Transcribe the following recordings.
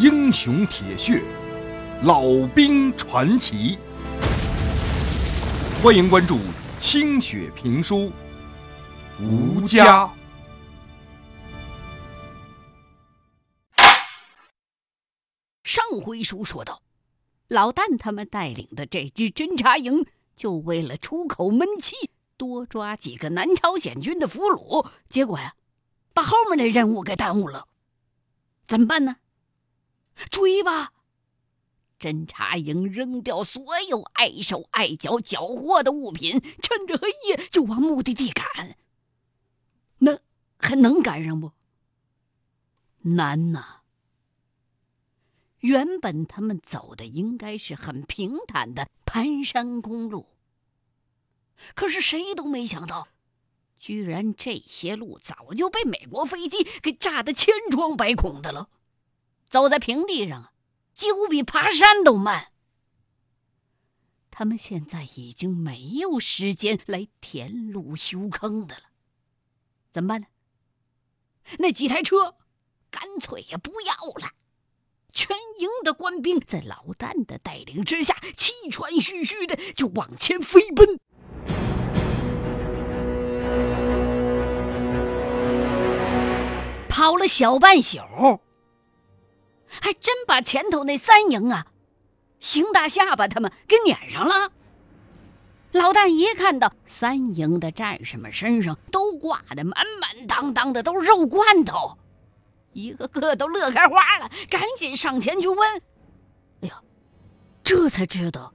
英雄铁血，老兵传奇。欢迎关注清雪评书，吴家。上回书说到，老旦他们带领的这支侦察营，就为了出口闷气，多抓几个南朝鲜军的俘虏，结果呀，把后面的任务给耽误了。怎么办呢？追吧！侦察营扔掉所有碍手碍脚、缴获的物品，趁着黑夜就往目的地赶。那还能赶上不？难呐！原本他们走的应该是很平坦的盘山公路，可是谁都没想到，居然这些路早就被美国飞机给炸得千疮百孔的了。走在平地上啊，几乎比爬山都慢。他们现在已经没有时间来填路修坑的了，怎么办呢？那几台车，干脆也不要了。全营的官兵在老旦的带领之下，气喘吁吁的就往前飞奔。跑了小半宿，还真把前头那三营啊，邢大下巴他们给撵上了。老旦一看到三营的战士们身上都挂的满满当当的都是肉罐头。一个个都乐开花了，赶紧上前去问：“哎呀，这才知道，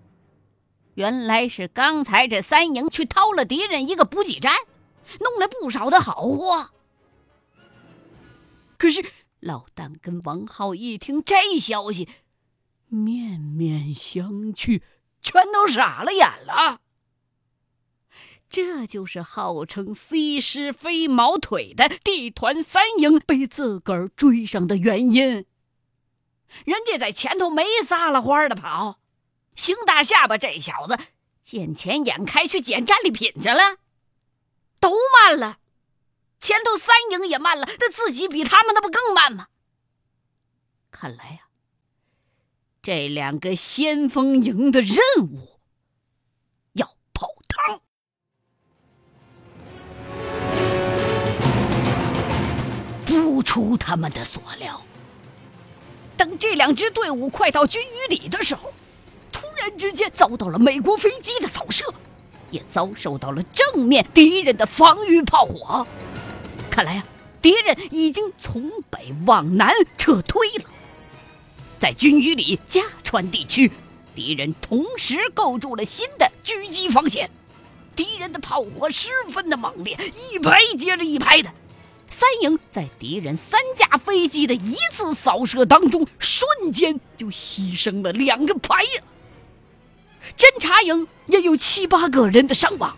原来是刚才这三营去掏了敌人一个补给站，弄了不少的好货。”可是老旦跟王浩一听这消息，面面相觑，全都傻了眼了。这就是号称 “C 师飞毛腿”的地团三营被自个儿追上的原因。人家在前头没撒了欢的跑，邢大下巴这小子见钱眼开去捡战利品去了，都慢了。前头三营也慢了，那自己比他们那不更慢吗？看来呀，这两个先锋营的任务要泡汤。不出他们的所料，等这两支队伍快到军隅里的时候，突然之间遭到了美国飞机的扫射，也遭受到了正面敌人的防御炮火。看来啊，敌人已经从北往南撤退了。在军隅里、嘉川地区，敌人同时构筑了新的狙击防线，敌人的炮火十分的猛烈，一排接着一排的。三营在敌人三架飞机的一次扫射当中，瞬间就牺牲了两个排呀。侦察营也有七八个人的伤亡。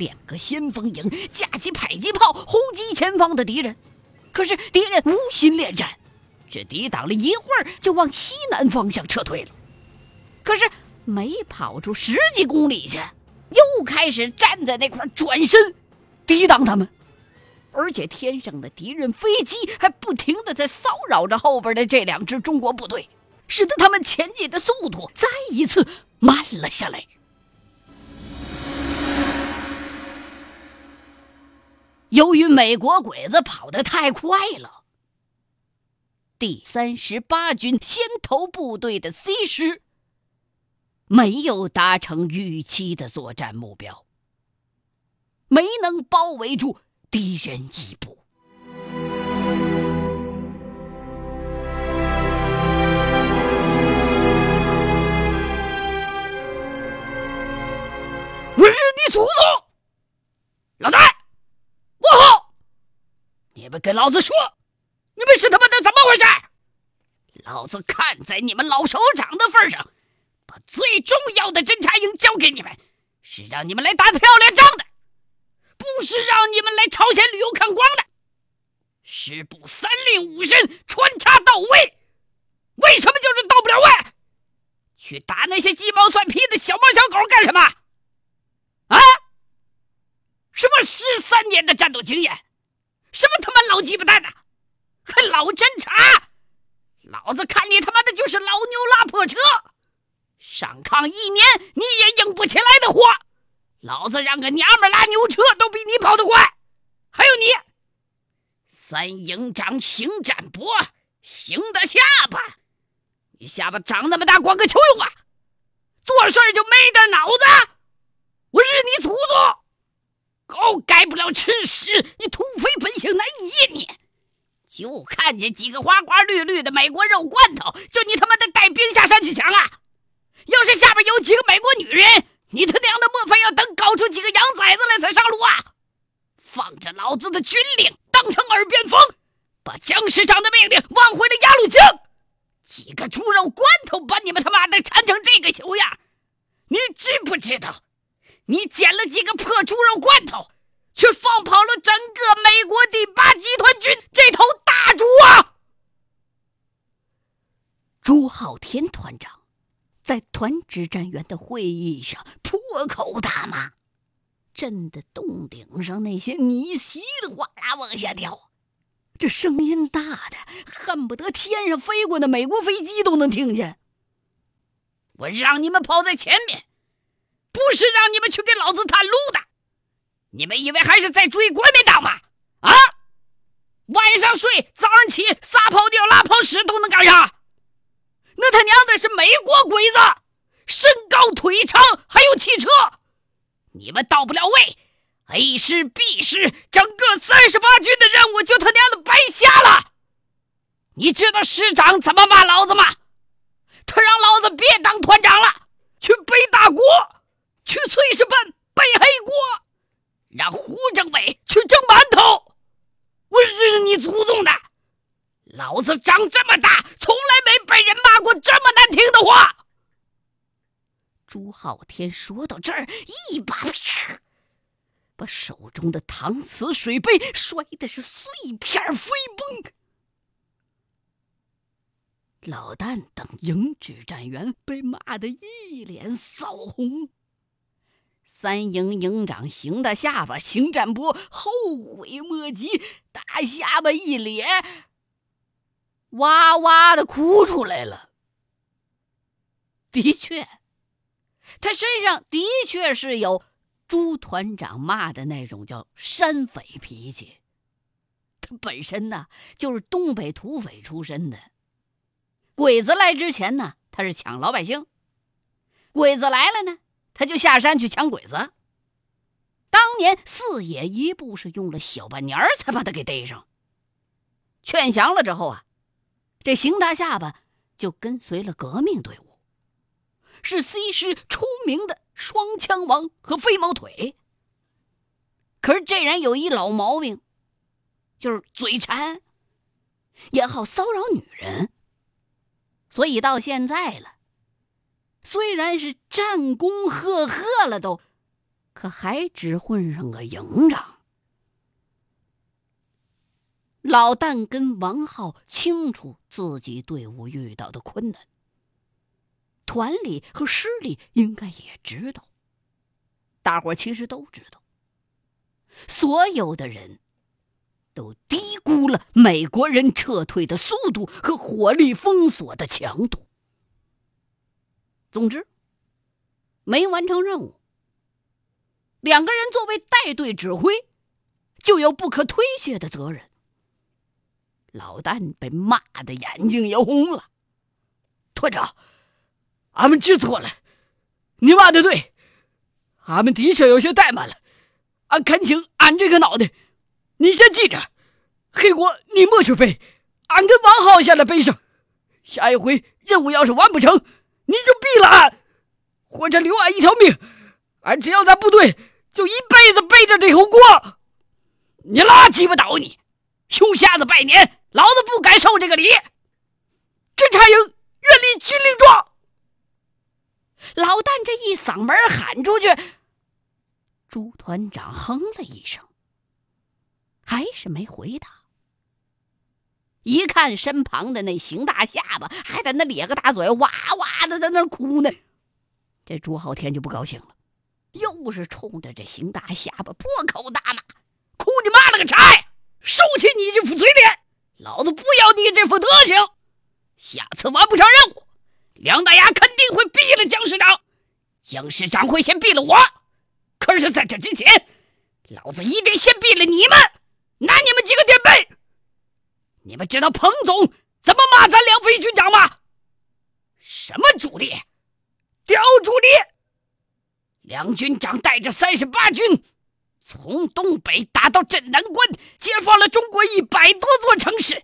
两个先锋营架起迫击炮轰击前方的敌人，可是敌人无心恋战，只抵挡了一会儿就往西南方向撤退了。可是没跑出十几公里去，又开始站在那块转身抵挡他们。而且天上的敌人飞机还不停的在骚扰着后边的这两支中国部队，使得他们前进的速度再一次慢了下来。由于美国鬼子跑得太快了，第三十八军先头部队的 C 师没有达成预期的作战目标，没能包围住。敌人一步，我日你祖宗！老大，你们跟老子说，你们是他妈的怎么回事？老子看在你们老首长的份上，把最重要的侦察营交给你们，是让你们来打漂亮仗的。不是让你们来朝鲜旅游看光的，师部三令五申穿插到位，为什么就是到不了位？去打那些鸡毛蒜皮的小猫小狗干什么？啊？什么十三年的战斗经验？什么他妈老鸡巴蛋的？还老侦察？老子看你他妈的就是老牛拉破车，上炕一年你也硬不起来的货。老子让个娘们拉牛车都比你跑得快。还有你，三营长邢展博，邢的下巴，你下巴长那么大，管个球用啊！做事就没点脑子。我日你祖宗！狗改不了吃屎，你土匪本性难移你。就看见几个花花绿绿的美国肉罐头，就你他妈的带兵下山去抢啊！要是下边有几个美国女人，你他娘的莫非要等搞出几个洋崽子来才上路啊？放着老子的军令当成耳边风，把蒋师长的命令忘回了鸭绿江。几个猪肉罐头把你们他妈的馋成这个熊样，你知不知道？你捡了几个破猪肉罐头，却放跑了整个美国第八集团军这头大猪啊！朱浩天团长在团指战员的会议上破口大骂，震得洞顶上那些泥稀里哗啦往下掉，这声音大的恨不得天上飞过的美国飞机都能听见。我让你们跑在前面。不是让你们去给老子探路的，你们以为还是在追国民党吗？啊，晚上睡，早上起，撒泡尿、拉泡屎都能干啥？那他娘的是美国鬼子，身高腿长，还有汽车，你们到不了位，A 师、B 师，整个三十八军的任务就他娘的白瞎了。你知道师长怎么骂老子吗？他让老子别当团长了，去背大锅。去炊事班背黑锅，让胡政委去蒸馒头。我日你祖宗的！老子长这么大，从来没被人骂过这么难听的话。朱浩天说到这儿，一把把手中的搪瓷水杯摔的是碎片飞崩。老旦等营指战员被骂得一脸臊红。三营营长邢大下巴邢占波后悔莫及，大下巴一咧，哇哇的哭出来了。的确，他身上的确是有朱团长骂的那种叫山匪脾气。他本身呢就是东北土匪出身的，鬼子来之前呢他是抢老百姓，鬼子来了呢。他就下山去抢鬼子。当年四野一步是用了小半年才把他给逮上。劝降了之后啊，这邢大下巴就跟随了革命队伍，是 C 师出名的双枪王和飞毛腿。可是这人有一老毛病，就是嘴馋，也好骚扰女人，所以到现在了。虽然是战功赫赫了，都，可还只混上个营长。老旦跟王浩清楚自己队伍遇到的困难，团里和师里应该也知道。大伙其实都知道，所有的人都低估了美国人撤退的速度和火力封锁的强度。总之，没完成任务。两个人作为带队指挥，就有不可推卸的责任。老旦被骂的眼睛也红了。团长，俺们知错了，你骂的对，俺们的确有些怠慢了。俺恳请俺这个脑袋，你先记着，黑锅你莫去背，俺跟王浩下来背上。下一回任务要是完不成。你就毙了俺，或者留俺一条命，俺只要在部队，就一辈子背着这口锅。你拉鸡巴倒你，熊瞎子拜年，老子不敢受这个礼。侦察营愿立军令状。老旦这一嗓门喊出去，朱团长哼了一声，还是没回答。一看身旁的那邢大下巴还在那咧个大嘴，哇哇的在那哭呢，这朱浩天就不高兴了，又是冲着这邢大下巴破口大骂：“哭你妈了个柴！收起你这副嘴脸，老子不要你这副德行！下次完不成任务，梁大牙肯定会毙了姜师长，姜师长会先毙了我。可是，在这之前，老子一定先毙了你们，拿你们几个垫背。你们知道彭总怎么骂咱梁飞军长吗？什么主力？屌主力！梁军长带着三十八军，从东北打到镇南关，解放了中国一百多座城市。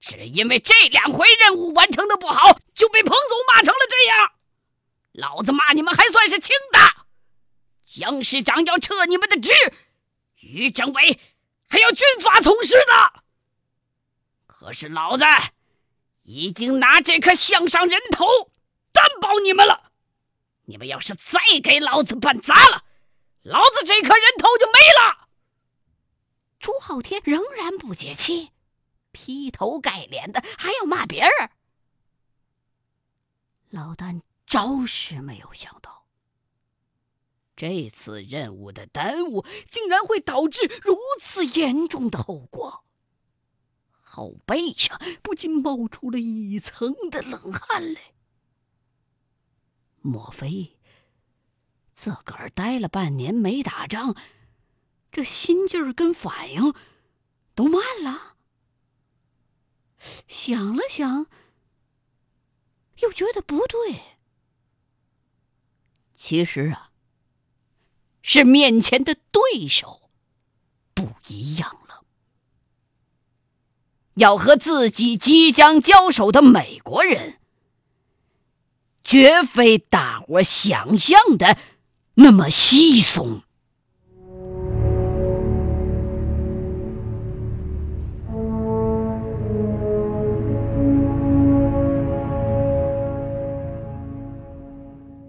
只因为这两回任务完成的不好，就被彭总骂成了这样。老子骂你们还算是轻的，姜师长要撤你们的职，于政委还要军法从事呢。可是老子已经拿这颗项上人头担保你们了，你们要是再给老子办砸了，老子这颗人头就没了。朱浩天仍然不解气。劈头盖脸的还要骂别人，老旦着实没有想到，这次任务的耽误竟然会导致如此严重的后果，后背上不禁冒出了一层的冷汗来。莫非自个儿待了半年没打仗，这心劲儿跟反应都慢了？想了想，又觉得不对。其实啊，是面前的对手不一样。要和自己即将交手的美国人，绝非大伙想象的那么稀松。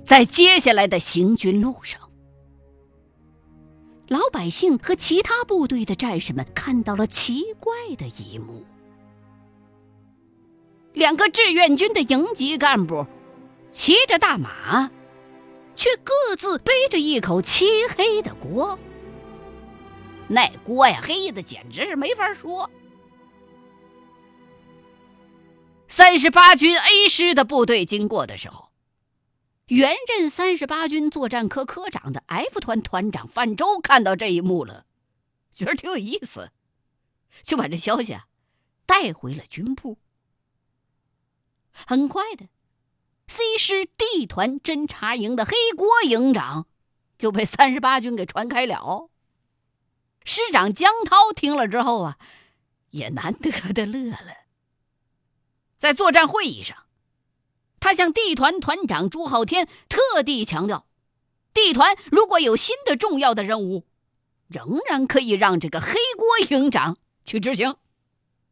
在接下来的行军路上，老百姓和其他部队的战士们看到了奇怪的一幕：两个志愿军的营级干部骑着大马，却各自背着一口漆黑的锅。那锅呀，黑的简直是没法说。三十八军 A 师的部队经过的时候。原任三十八军作战科科长的 F 团团长范周看到这一幕了，觉得挺有意思，就把这消息啊带回了军部。很快的，C 师 D 团侦察营的黑锅营长就被三十八军给传开了。师长江涛听了之后啊，也难得的乐了。在作战会议上。他向 D 团团长朱浩天特地强调：D 团如果有新的重要的任务，仍然可以让这个黑锅营长去执行，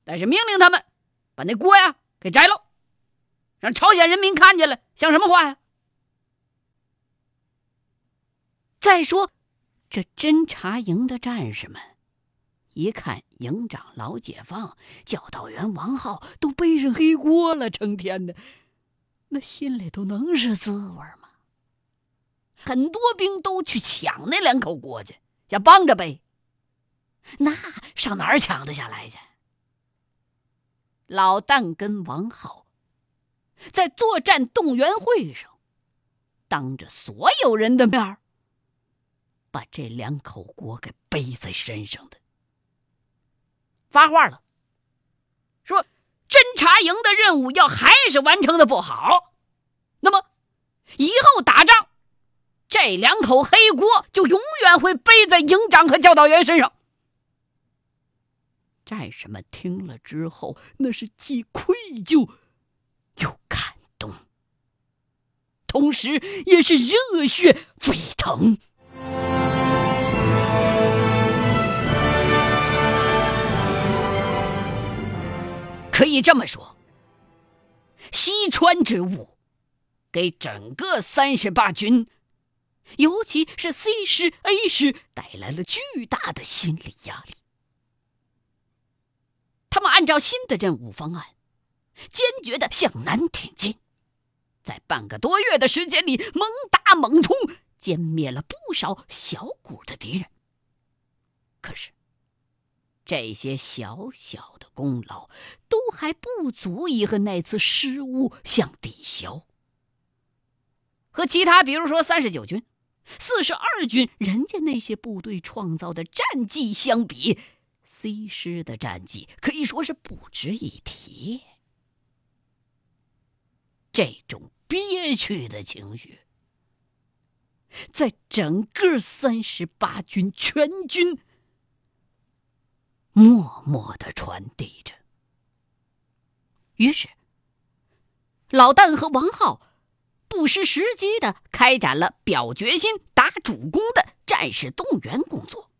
但是命令他们把那锅呀给摘了，让朝鲜人民看见了，像什么话呀？再说，这侦察营的战士们一看营长老解放、教导员王浩都背上黑锅了，成天的。那心里头能是滋味吗？很多兵都去抢那两口锅去，想帮着背。那上哪儿抢得下来去？老旦跟王浩在作战动员会上，当着所有人的面儿把这两口锅给背在身上的，发话了，说。侦察营的任务要还是完成的不好，那么以后打仗，这两口黑锅就永远会背在营长和教导员身上。战士们听了之后，那是既愧疚又感动，同时也是热血沸腾。可以这么说，西川之误给整个三十八军，尤其是 C 师、A 师带来了巨大的心理压力。他们按照新的任务方案，坚决的向南挺进，在半个多月的时间里猛打猛冲，歼灭了不少小股的敌人。可是，这些小小的功劳都还不足以和那次失误相抵消。和其他，比如说三十九军、四十二军，人家那些部队创造的战绩相比，C 师的战绩可以说是不值一提。这种憋屈的情绪，在整个三十八军全军。默默的传递着。于是，老旦和王浩不失时机的开展了表决心、打主攻的战士动员工作，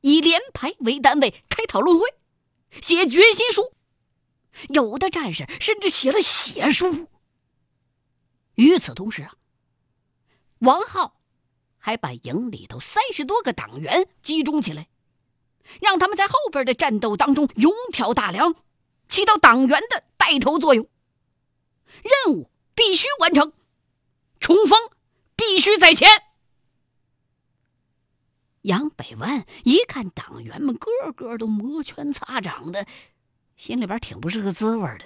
以连排为单位开讨论会，写决心书，有的战士甚至写了血书。与此同时啊，王浩还把营里头三十多个党员集中起来。让他们在后边的战斗当中勇挑大梁，起到党员的带头作用。任务必须完成，冲锋必须在前。杨百万一看党员们个个都摩拳擦掌的，心里边挺不是个滋味的。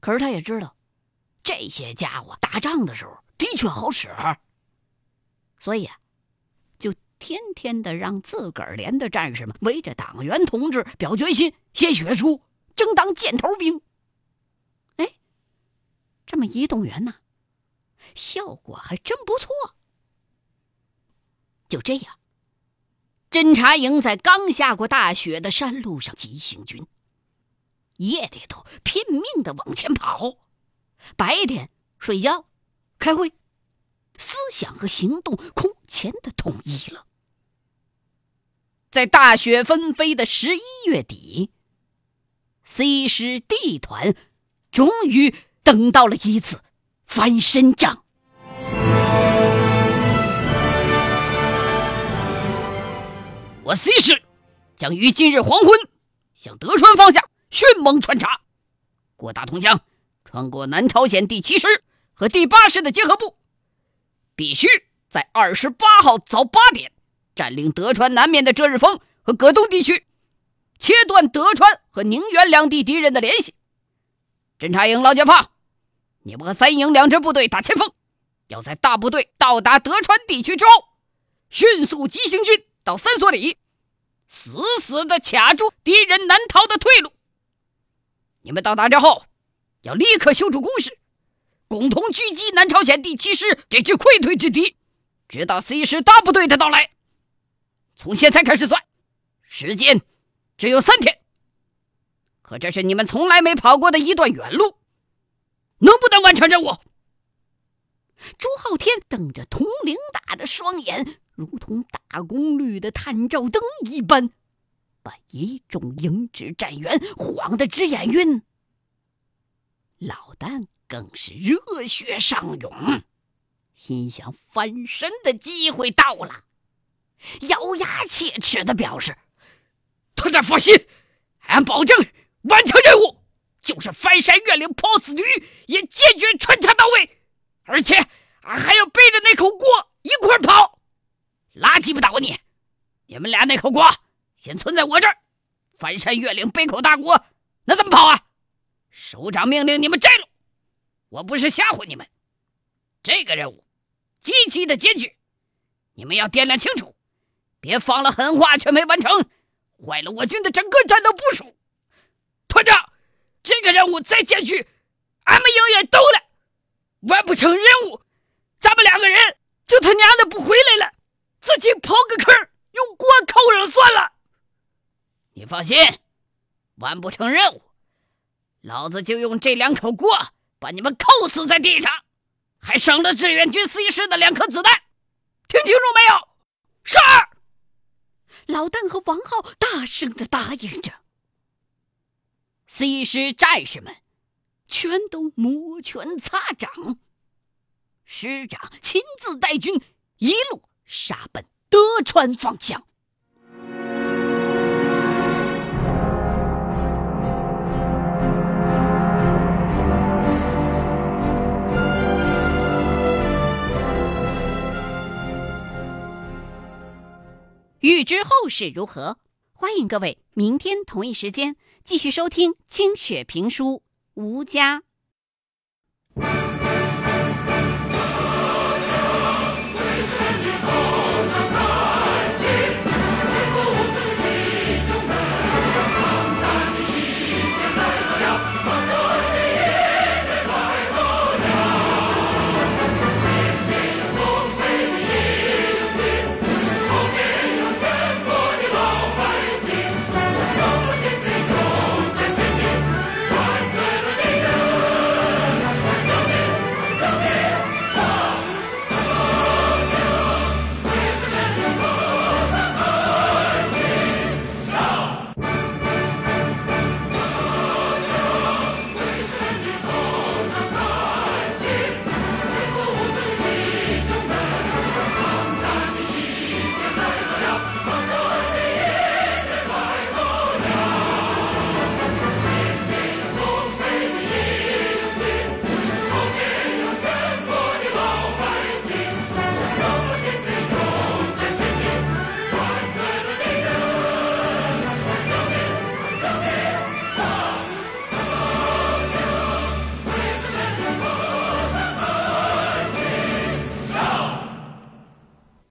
可是他也知道，这些家伙打仗的时候的确好使，所以啊。就天天的让自个儿连的战士们围着党员同志表决心、写血书，争当箭头兵。哎，这么一动员呢，效果还真不错。就这样，侦察营在刚下过大雪的山路上急行军，夜里头拼命的往前跑，白天睡觉、开会，思想和行动空前的统一了。在大雪纷飞的十一月底，C 师 D 团终于等到了一次翻身仗。我 C 师将于今日黄昏向德川方向迅猛穿插，过大同江，穿过南朝鲜第七师和第八师的结合部，必须在二十八号早八点。占领德川南面的遮日峰和葛东地区，切断德川和宁远两地敌人的联系。侦察营老解放，你们和三营两支部队打前锋，要在大部队到达德川地区之后，迅速急行军到三所里，死死的卡住敌人难逃的退路。你们到达之后，要立刻修筑工事，共同狙击南朝鲜第七师这支溃退之敌，直到 C 师大部队的到来。从现在开始算，时间只有三天。可这是你们从来没跑过的一段远路，能不能完成任务？朱浩天瞪着铜铃大的双眼，如同大功率的探照灯一般，把一众营职战员晃得直眼晕。老旦更是热血上涌，心想翻身的机会到了。咬牙切齿的表示：“团长放心，俺保证完成任务，就是翻山越岭抛死驴也坚决穿插到位，而且俺还要背着那口锅一块跑。拉鸡巴倒你！你们俩那口锅先存在我这儿，翻山越岭背口大锅，那怎么跑啊？首长命令你们摘了，我不是吓唬你们，这个任务极其的艰巨，你们要掂量清楚。”别放了狠话却没完成，坏了我军的整个战斗部署。团长，这个任务再艰巨，俺们营也斗了，完不成任务，咱们两个人就他娘的不回来了，自己刨个坑，用锅扣上算了。你放心，完不成任务，老子就用这两口锅把你们扣死在地上，还省了志愿军 C 师的两颗子弹。听清楚没有？是。老旦和王浩大声的答应着。C 师战士们全都摩拳擦掌，师长亲自带军一路杀奔德川方向。欲知后事如何，欢迎各位明天同一时间继续收听清雪评书《吴家》。